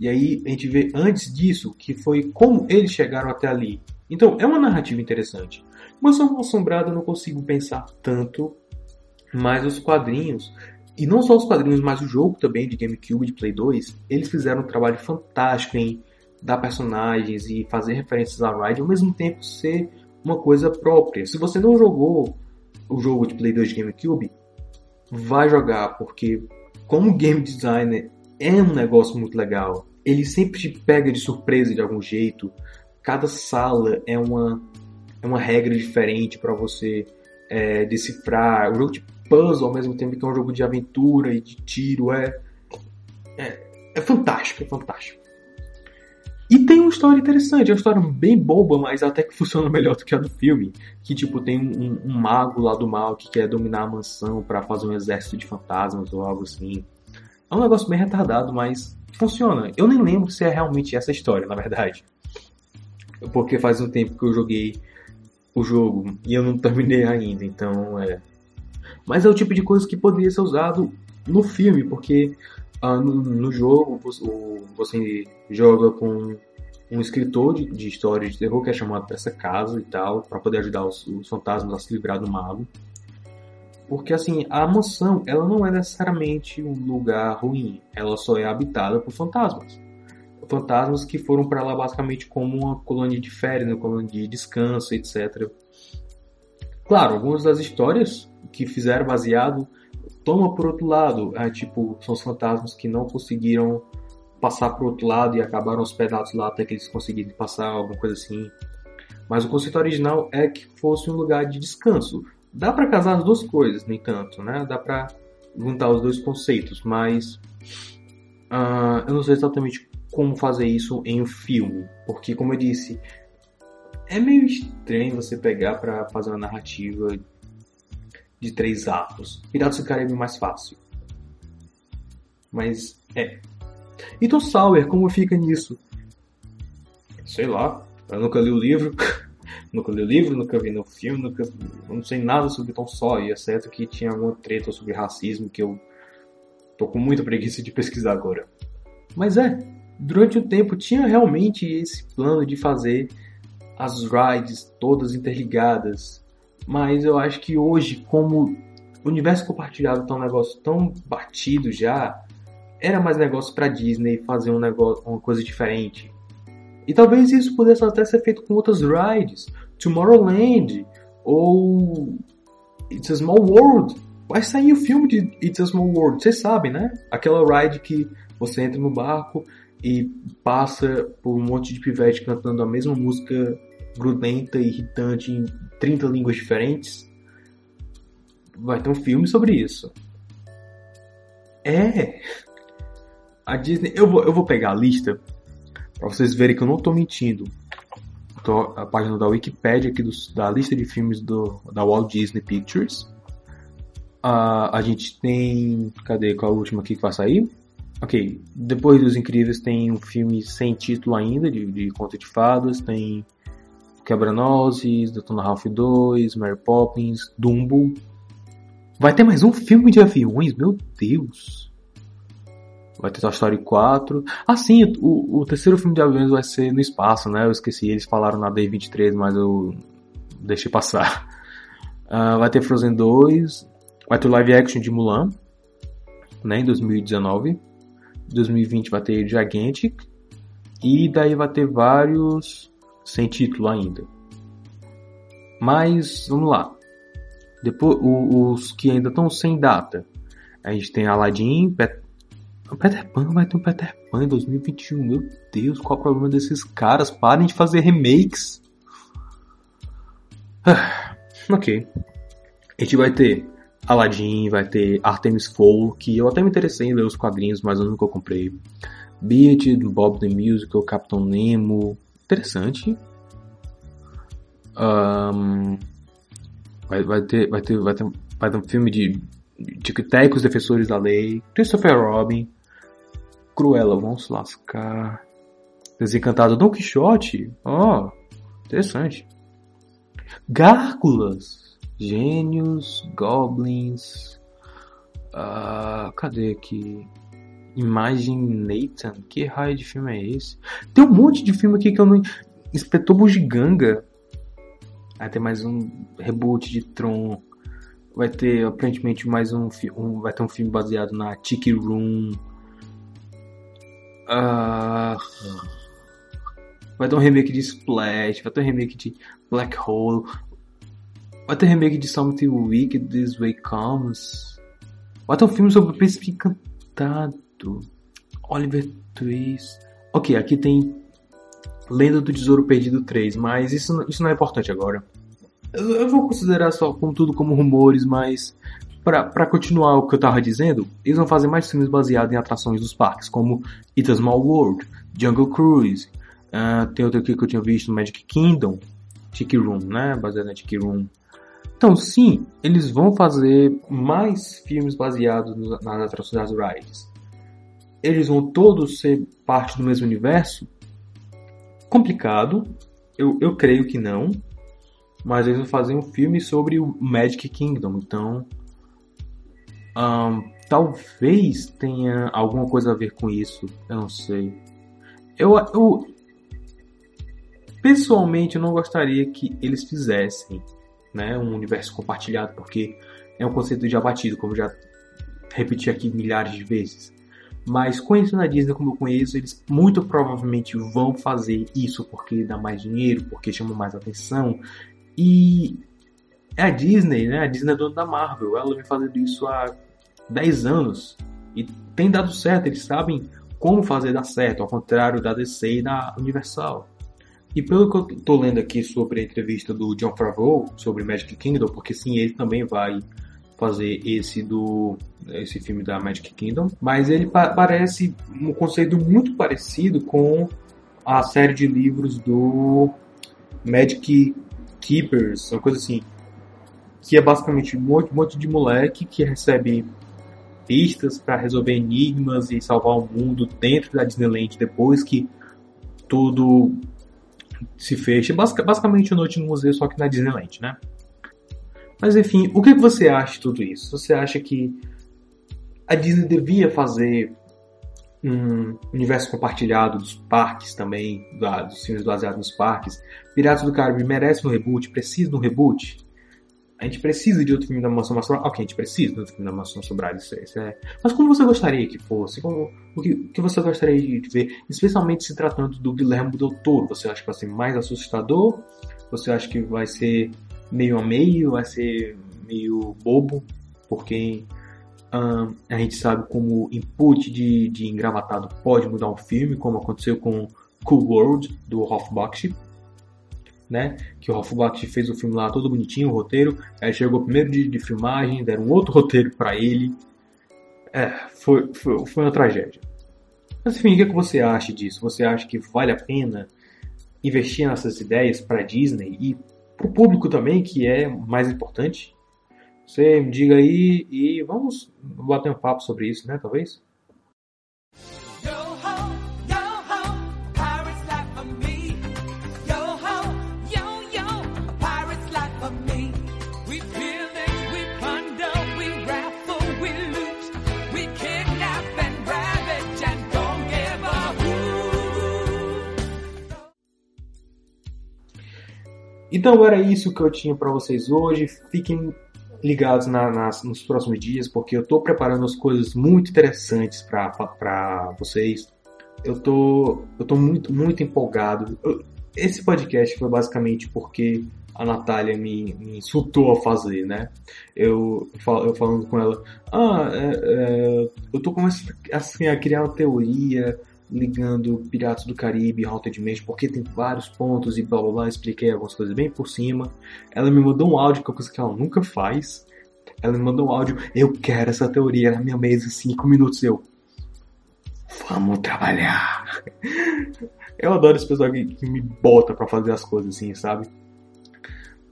E aí a gente vê antes disso, que foi como eles chegaram até ali. Então, é uma narrativa interessante. Mas só assombrado eu não consigo pensar tanto, mas os quadrinhos e não só os quadrinhos, mas o jogo também de GameCube de Play 2, eles fizeram um trabalho fantástico em dar personagens e fazer referências a Ride, ao mesmo tempo ser uma coisa própria. Se você não jogou o jogo de Play 2 de GameCube, vai jogar, porque como game designer é um negócio muito legal. Ele sempre te pega de surpresa de algum jeito. Cada sala é uma, é uma regra diferente para você é, decifrar. O jogo te puzzle ao mesmo tempo que é um jogo de aventura e de tiro. É, é, é fantástico, é fantástico. E tem uma história interessante, é uma história bem boba, mas até que funciona melhor do que a do filme. Que tipo, tem um, um mago lá do mal que quer dominar a mansão para fazer um exército de fantasmas ou algo assim. É um negócio bem retardado, mas funciona. Eu nem lembro se é realmente essa história, na verdade. Porque faz um tempo que eu joguei o jogo e eu não terminei ainda, então é. Mas é o tipo de coisa que poderia ser usado no filme, porque ah, no, no, jogo você joga com um escritor de, de história de terror que é chamado para essa casa e tal, para poder ajudar os, os, fantasmas a se livrar do mago. Porque assim, a mansão, ela não é necessariamente um lugar ruim, ela só é habitada por fantasmas. Fantasmas que foram para lá basicamente como uma colônia de férias, uma colônia de descanso, etc. Claro, algumas das histórias que fizeram baseado toma por outro lado. É, tipo, são os fantasmas que não conseguiram passar por outro lado e acabaram hospedados lá até que eles conseguirem passar, alguma coisa assim. Mas o conceito original é que fosse um lugar de descanso. Dá para casar as duas coisas, nem tanto, né? Dá para juntar os dois conceitos, mas uh, eu não sei exatamente como fazer isso em um filme, porque como eu disse, é meio estranho você pegar para fazer uma narrativa de três atos. Piratas do Caribe é mais fácil. Mas é. Então Sawyer, como fica nisso? Sei lá, eu nunca li o livro. nunca li o livro, nunca vi no filme, nunca, não sei nada sobre Tom Sawyer, exceto que tinha alguma treta sobre racismo que eu tô com muita preguiça de pesquisar agora. Mas é, durante o tempo tinha realmente esse plano de fazer as rides todas interligadas mas eu acho que hoje, como o universo compartilhado tá um negócio tão batido já, era mais negócio para Disney fazer um negócio, uma coisa diferente. E talvez isso pudesse até ser feito com outras rides, Tomorrowland ou It's a Small World. Vai sair o filme de It's a Small World, vocês sabem, né? Aquela ride que você entra no barco e passa por um monte de pivete cantando a mesma música grudenta e irritante em 30 línguas diferentes. Vai ter um filme sobre isso. É. A Disney. Eu vou, eu vou pegar a lista Pra vocês verem que eu não tô mentindo. Tô, a página da Wikipedia aqui da lista de filmes do, da Walt Disney Pictures. Uh, a gente tem. Cadê? Qual é a última aqui que vai sair? Ok. Depois dos Incríveis tem um filme sem título ainda, de, de conto de fadas. Tem Quebra-Nozes, Detona Ralph 2, Mary Poppins, Dumbo. Vai ter mais um filme de aviões? Meu Deus! Vai ter Toy Story 4. Ah, sim, o, o terceiro filme de aviões vai ser no espaço, né? Eu esqueci, eles falaram na D23, mas eu deixei passar. Uh, vai ter Frozen 2. Vai ter live action de Mulan, né? Em 2019. 2020 vai ter Gigantic. E daí vai ter vários sem título ainda. Mas, vamos lá. Depois, os que ainda estão sem data. A gente tem Aladdin, o Peter Pan vai ter um Peter Pan em 2021. Meu Deus, qual o problema desses caras? Parem de fazer remakes. Ah, ok. A gente vai ter Aladdin, vai ter Artemis Fowl, que eu até me interessei em ler os quadrinhos, mas eu nunca comprei. Beat, Bob the Musical, Capitão Nemo. Interessante. Um, vai, vai, ter, vai, ter, vai, ter, vai ter um filme de Tic Tac, Os Defensores da Lei. Christopher Robin. Cruella, vamos lascar. Desencantado Don Quixote? Ó, oh, interessante. Gárgulas, gênios, goblins. Uh, cadê aqui? Imagem Nathan? Que raio de filme é esse? Tem um monte de filme aqui que eu não. Inspetor Bugiganga. Vai ter mais um reboot de Tron. Vai ter aparentemente mais um, um vai ter um filme baseado na Tiki Room. Uh, vai ter um remake de Splash, vai ter um remake de Black Hole, vai ter um remake de Something Wicked This Way Comes, vai ter um filme sobre o Príncipe Encantado, Oliver Twist. Ok, aqui tem Lenda do Tesouro Perdido 3, mas isso, isso não é importante agora. Eu, eu vou considerar só como tudo como rumores, mas para continuar o que eu tava dizendo, eles vão fazer mais filmes baseados em atrações dos parques, como It's a Small World, Jungle Cruise, uh, tem outro aqui que eu tinha visto, Magic Kingdom, Tiki Room, né, baseado na Tiki Room. Então, sim, eles vão fazer mais filmes baseados nas atrações das rides. Eles vão todos ser parte do mesmo universo? Complicado, eu, eu creio que não, mas eles vão fazer um filme sobre o Magic Kingdom, então um, talvez tenha alguma coisa a ver com isso, eu não sei. Eu, eu pessoalmente eu não gostaria que eles fizessem, né, um universo compartilhado, porque é um conceito já batido, como já repeti aqui milhares de vezes. Mas conhecendo a Disney como eu conheço, eles muito provavelmente vão fazer isso porque dá mais dinheiro, porque chama mais atenção. E é a Disney, né? A Disney é dona da Marvel. Ela vem fazendo isso há 10 anos e tem dado certo. Eles sabem como fazer dar certo, ao contrário da DC e da Universal. E pelo que eu tô lendo aqui sobre a entrevista do John Favreau sobre Magic Kingdom, porque sim, ele também vai fazer esse do esse filme da Magic Kingdom, mas ele pa parece um conceito muito parecido com a série de livros do Magic Keepers, uma coisa assim, que é basicamente um monte, um monte de moleque que recebe pistas para resolver enigmas e salvar o mundo dentro da Disneyland depois que tudo se fecha. Basicamente, Noite no Museu, só que na Disneyland, né? Mas enfim, o que você acha de tudo isso? Você acha que a Disney devia fazer um universo compartilhado dos parques também, dos filmes baseados nos parques? Piratas do Caribe merece um reboot? Precisa de um reboot? A gente precisa de outro filme da Mansão Sobrado. Ok, a gente precisa de outro filme da Mansão Sobrado, isso, é, isso é. Mas como você gostaria que fosse? Como, o, que, o que você gostaria de ver? Especialmente se tratando do Guilherme Del Toro. Você acha que vai ser mais assustador? Você acha que vai ser meio a meio? Vai ser meio bobo? Porque a gente sabe como input de, de engravatado pode mudar um filme, como aconteceu com Cool World, do Hofbach né? Que o Ralph Bakshi fez o filme lá todo bonitinho, o roteiro. Aí chegou primeiro dia de filmagem, deram outro roteiro para ele. É, foi, foi, foi uma tragédia. Mas enfim, o que, é que você acha disso? Você acha que vale a pena investir nessas ideias para Disney e para o público também, que é mais importante? Você me diga aí e vamos bater um papo sobre isso, né? Talvez? Então era isso que eu tinha para vocês hoje. Fiquem ligados na, nas, nos próximos dias, porque eu estou preparando as coisas muito interessantes para vocês. Eu tô, eu tô muito, muito empolgado. Esse podcast foi basicamente porque a Natália me, me insultou a fazer, né? Eu, eu falando com ela, ah, é, é, eu tô começando assim, a criar uma teoria ligando Piratas do Caribe Haunted Mansion, porque tem vários pontos e blá blá blá, expliquei algumas coisas bem por cima. Ela me mandou um áudio, que é uma coisa que ela nunca faz. Ela me mandou um áudio, eu quero essa teoria na minha mesa, 5 minutos, eu... Vamos trabalhar! Eu adoro esse pessoal que, que me bota para fazer as coisas assim, sabe?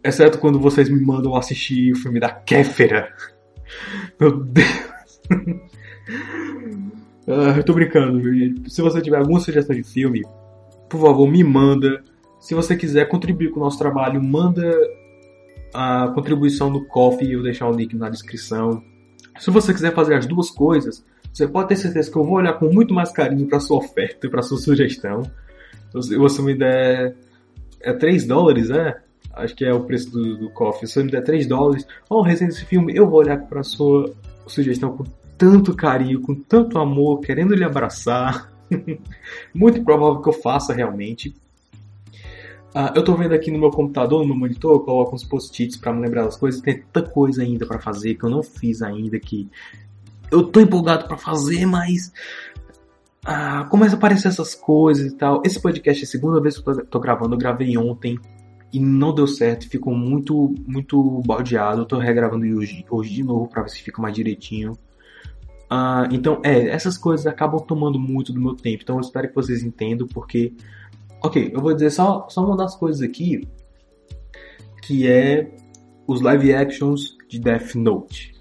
Exceto quando vocês me mandam assistir o filme da Kéfera. Meu Deus! Uh, eu tô brincando, Se você tiver alguma sugestão de filme, por favor, me manda. Se você quiser contribuir com o nosso trabalho, manda a contribuição no Coffee, eu vou deixar o link na descrição. Se você quiser fazer as duas coisas, você pode ter certeza que eu vou olhar com muito mais carinho para sua oferta e para sua sugestão. Se você me der é 3 dólares, né? Acho que é o preço do, do coffee. Se você me der 3 dólares, ó, oh, recente esse filme, eu vou olhar para sua sugestão com tanto carinho, com tanto amor, querendo lhe abraçar. Muito provável que eu faça realmente. Uh, eu tô vendo aqui no meu computador, no meu monitor, eu coloco uns post-its para me lembrar das coisas. Tem tanta coisa ainda para fazer que eu não fiz ainda que eu tô empolgado para fazer, mas ah, começa a aparecer essas coisas e tal. Esse podcast é a segunda vez que eu tô, tô gravando. Eu gravei ontem e não deu certo. Ficou muito, muito baldeado. Eu tô regravando hoje, hoje de novo para ver se fica mais direitinho. Uh, então, é, essas coisas acabam tomando muito do meu tempo. Então, eu espero que vocês entendam, porque. Ok, eu vou dizer só, só uma das coisas aqui, que é os live actions de Death Note.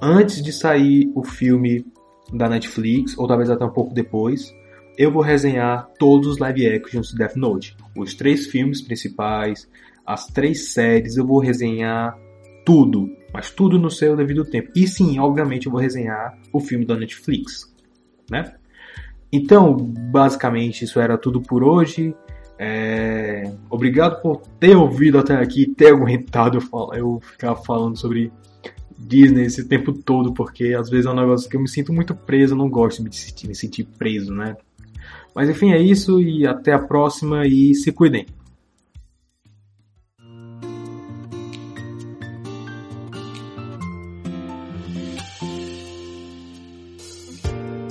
Antes de sair o filme da Netflix, ou talvez até um pouco depois, eu vou resenhar todos os live actions de Death Note. Os três filmes principais, as três séries, eu vou resenhar tudo mas tudo no seu devido tempo. E sim, obviamente eu vou resenhar o filme da Netflix, né? Então, basicamente, isso era tudo por hoje. É... Obrigado por ter ouvido até aqui, ter aguentado eu, ficar falando sobre Disney esse tempo todo, porque às vezes é um negócio que eu me sinto muito preso, eu não gosto de me sentir, me sentir preso, né? Mas enfim, é isso e até a próxima e se cuidem.